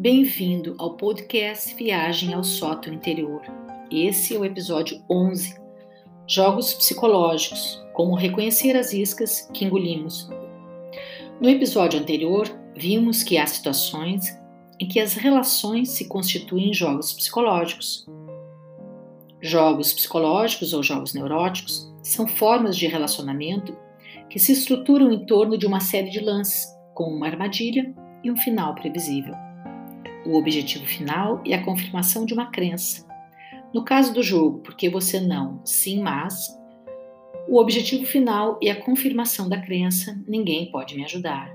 Bem-vindo ao podcast Viagem ao Sótão Interior. Esse é o episódio 11. Jogos psicológicos, como reconhecer as iscas que engolimos. No episódio anterior, vimos que há situações em que as relações se constituem em jogos psicológicos. Jogos psicológicos ou jogos neuróticos são formas de relacionamento que se estruturam em torno de uma série de lances, com uma armadilha e um final previsível. O objetivo final é a confirmação de uma crença. No caso do jogo, porque você não, sim, mas, o objetivo final é a confirmação da crença, ninguém pode me ajudar.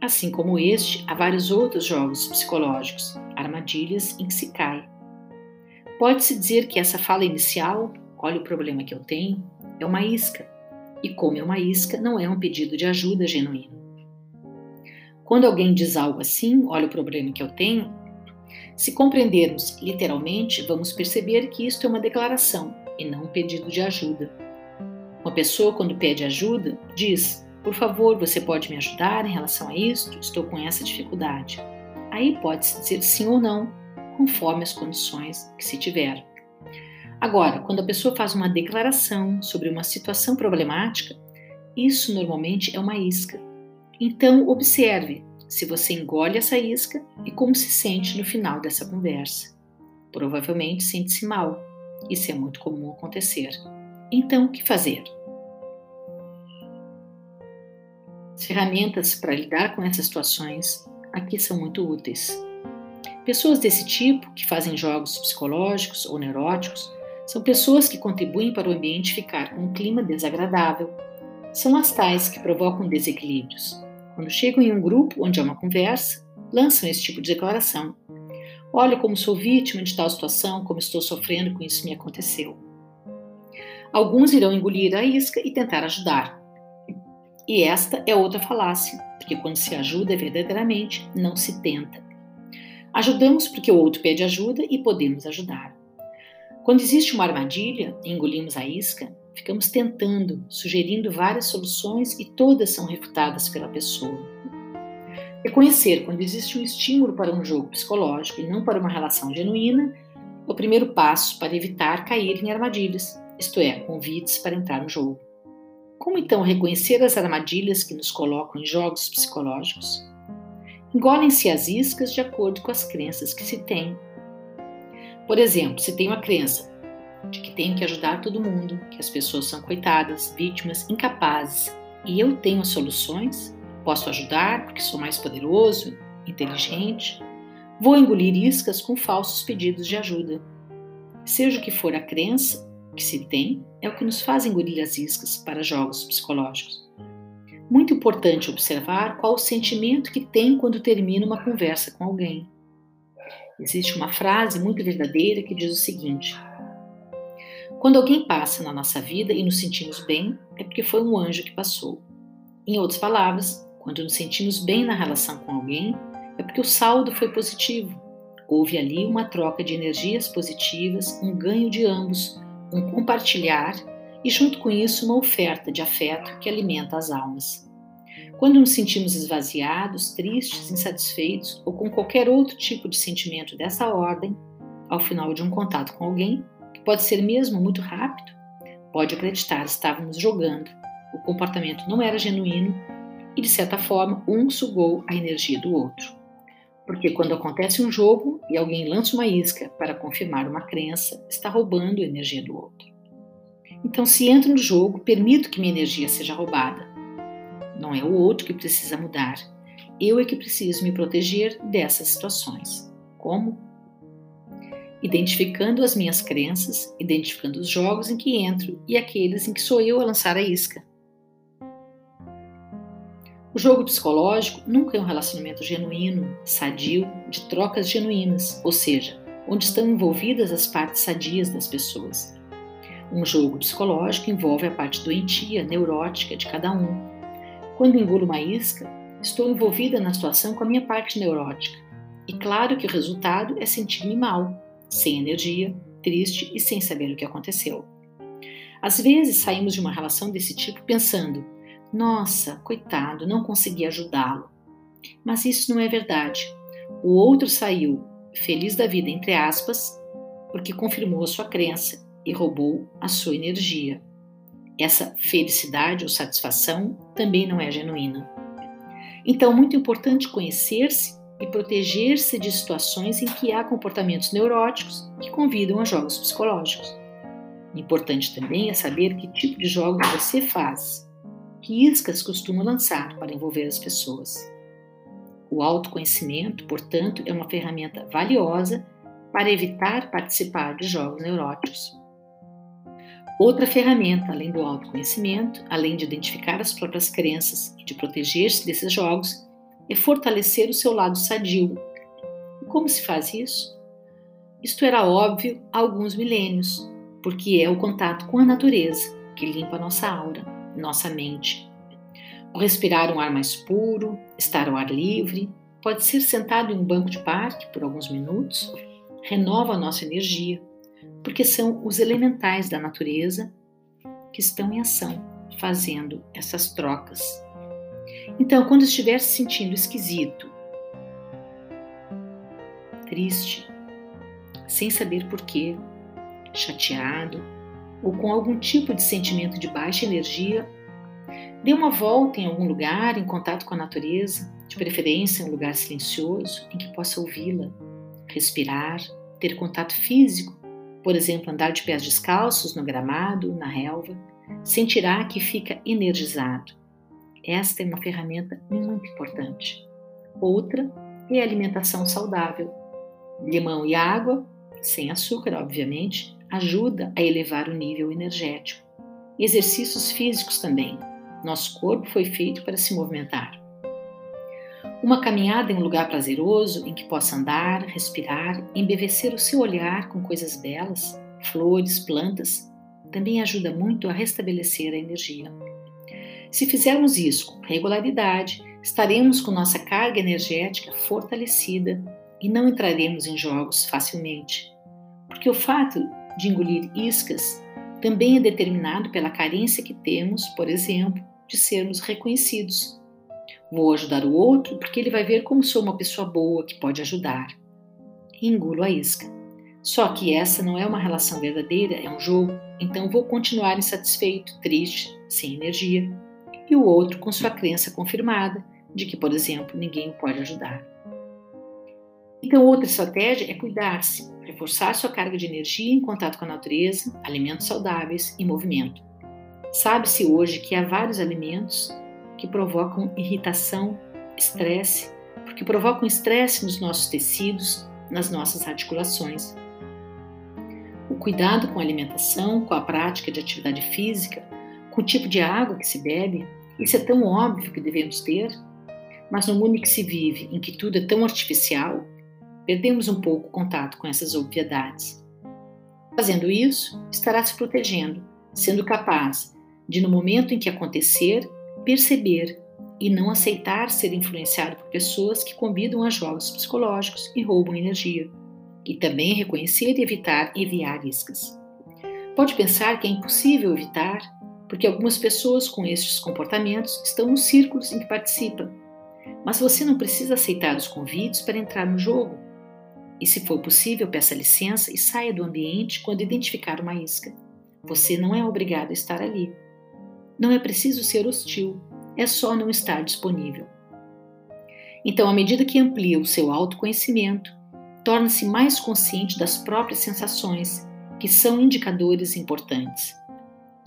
Assim como este, há vários outros jogos psicológicos, armadilhas em que se cai. Pode-se dizer que essa fala inicial, olha o problema que eu tenho, é uma isca. E como é uma isca, não é um pedido de ajuda genuíno. Quando alguém diz algo assim, olha o problema que eu tenho, se compreendermos literalmente, vamos perceber que isto é uma declaração e não um pedido de ajuda. Uma pessoa, quando pede ajuda, diz: Por favor, você pode me ajudar em relação a isto? Estou com essa dificuldade. Aí pode-se dizer sim ou não, conforme as condições que se tiver. Agora, quando a pessoa faz uma declaração sobre uma situação problemática, isso normalmente é uma isca então, observe se você engole essa isca e como se sente no final dessa conversa. Provavelmente sente-se mal. Isso é muito comum acontecer. Então, o que fazer? As ferramentas para lidar com essas situações aqui são muito úteis. Pessoas desse tipo, que fazem jogos psicológicos ou neuróticos, são pessoas que contribuem para o ambiente ficar com um clima desagradável. São as tais que provocam desequilíbrios, quando chegam em um grupo onde há uma conversa, lançam esse tipo de declaração. Olha como sou vítima de tal situação, como estou sofrendo com isso me aconteceu. Alguns irão engolir a isca e tentar ajudar. E esta é outra falácia, porque quando se ajuda verdadeiramente, não se tenta. Ajudamos porque o outro pede ajuda e podemos ajudar. Quando existe uma armadilha e engolimos a isca, Ficamos tentando, sugerindo várias soluções e todas são refutadas pela pessoa. Reconhecer quando existe um estímulo para um jogo psicológico e não para uma relação genuína é o primeiro passo para evitar cair em armadilhas, isto é, convites para entrar no jogo. Como então reconhecer as armadilhas que nos colocam em jogos psicológicos? Engolem-se as iscas de acordo com as crenças que se tem. Por exemplo, se tem uma crença, de que tenho que ajudar todo mundo, que as pessoas são coitadas, vítimas, incapazes, e eu tenho soluções, posso ajudar porque sou mais poderoso, inteligente. Vou engolir iscas com falsos pedidos de ajuda. Seja o que for a crença que se tem, é o que nos faz engolir as iscas para jogos psicológicos. Muito importante observar qual o sentimento que tem quando termina uma conversa com alguém. Existe uma frase muito verdadeira que diz o seguinte: quando alguém passa na nossa vida e nos sentimos bem, é porque foi um anjo que passou. Em outras palavras, quando nos sentimos bem na relação com alguém, é porque o saldo foi positivo. Houve ali uma troca de energias positivas, um ganho de ambos, um compartilhar e, junto com isso, uma oferta de afeto que alimenta as almas. Quando nos sentimos esvaziados, tristes, insatisfeitos ou com qualquer outro tipo de sentimento dessa ordem, ao final de um contato com alguém, pode ser mesmo muito rápido, pode acreditar, estávamos jogando. O comportamento não era genuíno e, de certa forma, um sugou a energia do outro. Porque quando acontece um jogo e alguém lança uma isca para confirmar uma crença, está roubando a energia do outro. Então, se entro no jogo, permito que minha energia seja roubada. Não é o outro que precisa mudar. Eu é que preciso me proteger dessas situações. Como? Identificando as minhas crenças, identificando os jogos em que entro e aqueles em que sou eu a lançar a isca. O jogo psicológico nunca é um relacionamento genuíno, sadio, de trocas genuínas, ou seja, onde estão envolvidas as partes sadias das pessoas. Um jogo psicológico envolve a parte doentia, neurótica de cada um. Quando engulo uma isca, estou envolvida na situação com a minha parte neurótica. E claro que o resultado é sentir-me mal, sem energia, triste e sem saber o que aconteceu. Às vezes saímos de uma relação desse tipo pensando: nossa, coitado, não consegui ajudá-lo. Mas isso não é verdade. O outro saiu feliz da vida, entre aspas, porque confirmou a sua crença e roubou a sua energia. Essa felicidade ou satisfação também não é genuína. Então, muito importante conhecer-se e proteger-se de situações em que há comportamentos neuróticos que convidam a jogos psicológicos. Importante também é saber que tipo de jogos você faz, que iscas costuma lançar para envolver as pessoas. O autoconhecimento, portanto, é uma ferramenta valiosa para evitar participar de jogos neuróticos. Outra ferramenta, além do autoconhecimento, além de identificar as próprias crenças e de proteger-se desses jogos, é fortalecer o seu lado sadio. E como se faz isso? Isto era óbvio há alguns milênios, porque é o contato com a natureza que limpa nossa aura, nossa mente. O respirar um ar mais puro, estar ao ar livre, pode ser sentado em um banco de parque por alguns minutos, renova a nossa energia, porque são os elementais da natureza que estão em ação, fazendo essas trocas então, quando estiver se sentindo esquisito, triste, sem saber porquê, chateado ou com algum tipo de sentimento de baixa energia, dê uma volta em algum lugar em contato com a natureza, de preferência em um lugar silencioso em que possa ouvi-la, respirar, ter contato físico, por exemplo, andar de pés descalços no gramado, na relva, sentirá que fica energizado. Esta é uma ferramenta muito importante. Outra é a alimentação saudável. Limão e água, sem açúcar, obviamente, ajuda a elevar o nível energético. Exercícios físicos também. Nosso corpo foi feito para se movimentar. Uma caminhada em um lugar prazeroso em que possa andar, respirar, embevecer o seu olhar com coisas belas, flores, plantas, também ajuda muito a restabelecer a energia. Se fizermos isso com regularidade, estaremos com nossa carga energética fortalecida e não entraremos em jogos facilmente. Porque o fato de engolir iscas também é determinado pela carência que temos, por exemplo, de sermos reconhecidos. Vou ajudar o outro porque ele vai ver como sou uma pessoa boa que pode ajudar. E engulo a isca. Só que essa não é uma relação verdadeira, é um jogo, então vou continuar insatisfeito, triste, sem energia e o outro com sua crença confirmada de que, por exemplo, ninguém o pode ajudar. Então, outra estratégia é cuidar-se, reforçar sua carga de energia em contato com a natureza, alimentos saudáveis e movimento. Sabe-se hoje que há vários alimentos que provocam irritação, estresse, porque provocam estresse nos nossos tecidos, nas nossas articulações. O cuidado com a alimentação, com a prática de atividade física, com o tipo de água que se bebe, isso é tão óbvio que devemos ter, mas no mundo em que se vive, em que tudo é tão artificial, perdemos um pouco o contato com essas obviedades. Fazendo isso, estará se protegendo, sendo capaz de, no momento em que acontecer, perceber e não aceitar ser influenciado por pessoas que convidam a jogos psicológicos e roubam energia, e também reconhecer e evitar enviar iscas. Pode pensar que é impossível evitar porque algumas pessoas com estes comportamentos estão nos círculos em que participam. Mas você não precisa aceitar os convites para entrar no jogo. E se for possível, peça licença e saia do ambiente quando identificar uma isca. Você não é obrigado a estar ali. Não é preciso ser hostil, é só não estar disponível. Então, à medida que amplia o seu autoconhecimento, torna-se mais consciente das próprias sensações, que são indicadores importantes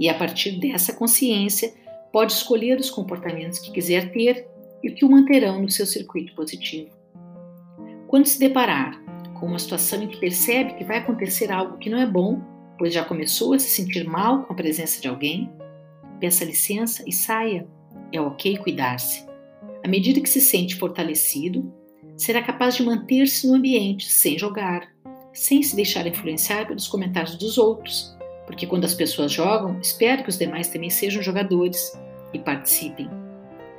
e a partir dessa consciência pode escolher os comportamentos que quiser ter e que o manterão no seu circuito positivo. Quando se deparar com uma situação em que percebe que vai acontecer algo que não é bom, pois já começou a se sentir mal com a presença de alguém, peça licença e saia. É ok cuidar-se. À medida que se sente fortalecido, será capaz de manter-se no ambiente sem jogar, sem se deixar influenciar pelos comentários dos outros porque quando as pessoas jogam, espero que os demais também sejam jogadores e participem.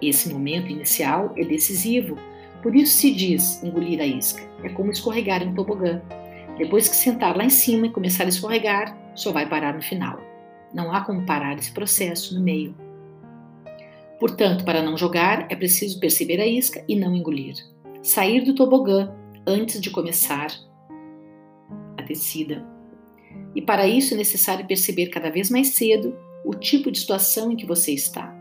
Esse momento inicial é decisivo, por isso se diz engolir a isca. É como escorregar em um tobogã. Depois que sentar lá em cima e começar a escorregar, só vai parar no final. Não há como parar esse processo no meio. Portanto, para não jogar, é preciso perceber a isca e não engolir. sair do tobogã antes de começar a descida. E para isso é necessário perceber cada vez mais cedo o tipo de situação em que você está.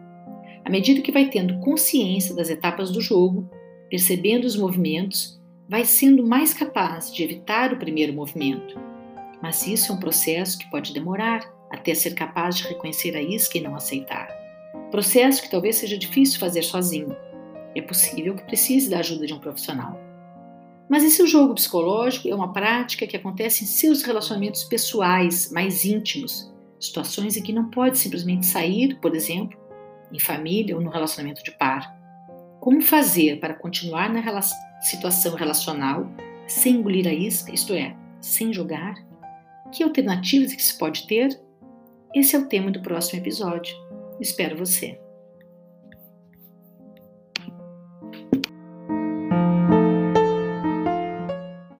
À medida que vai tendo consciência das etapas do jogo, percebendo os movimentos, vai sendo mais capaz de evitar o primeiro movimento. Mas isso é um processo que pode demorar até ser capaz de reconhecer a isca e não aceitar. Processo que talvez seja difícil fazer sozinho. É possível que precise da ajuda de um profissional. Mas esse jogo psicológico é uma prática que acontece em seus relacionamentos pessoais mais íntimos, situações em que não pode simplesmente sair, por exemplo, em família ou no relacionamento de par. Como fazer para continuar na situação relacional sem engolir a isca, isto é, sem jogar? Que alternativas que se pode ter? Esse é o tema do próximo episódio. Espero você.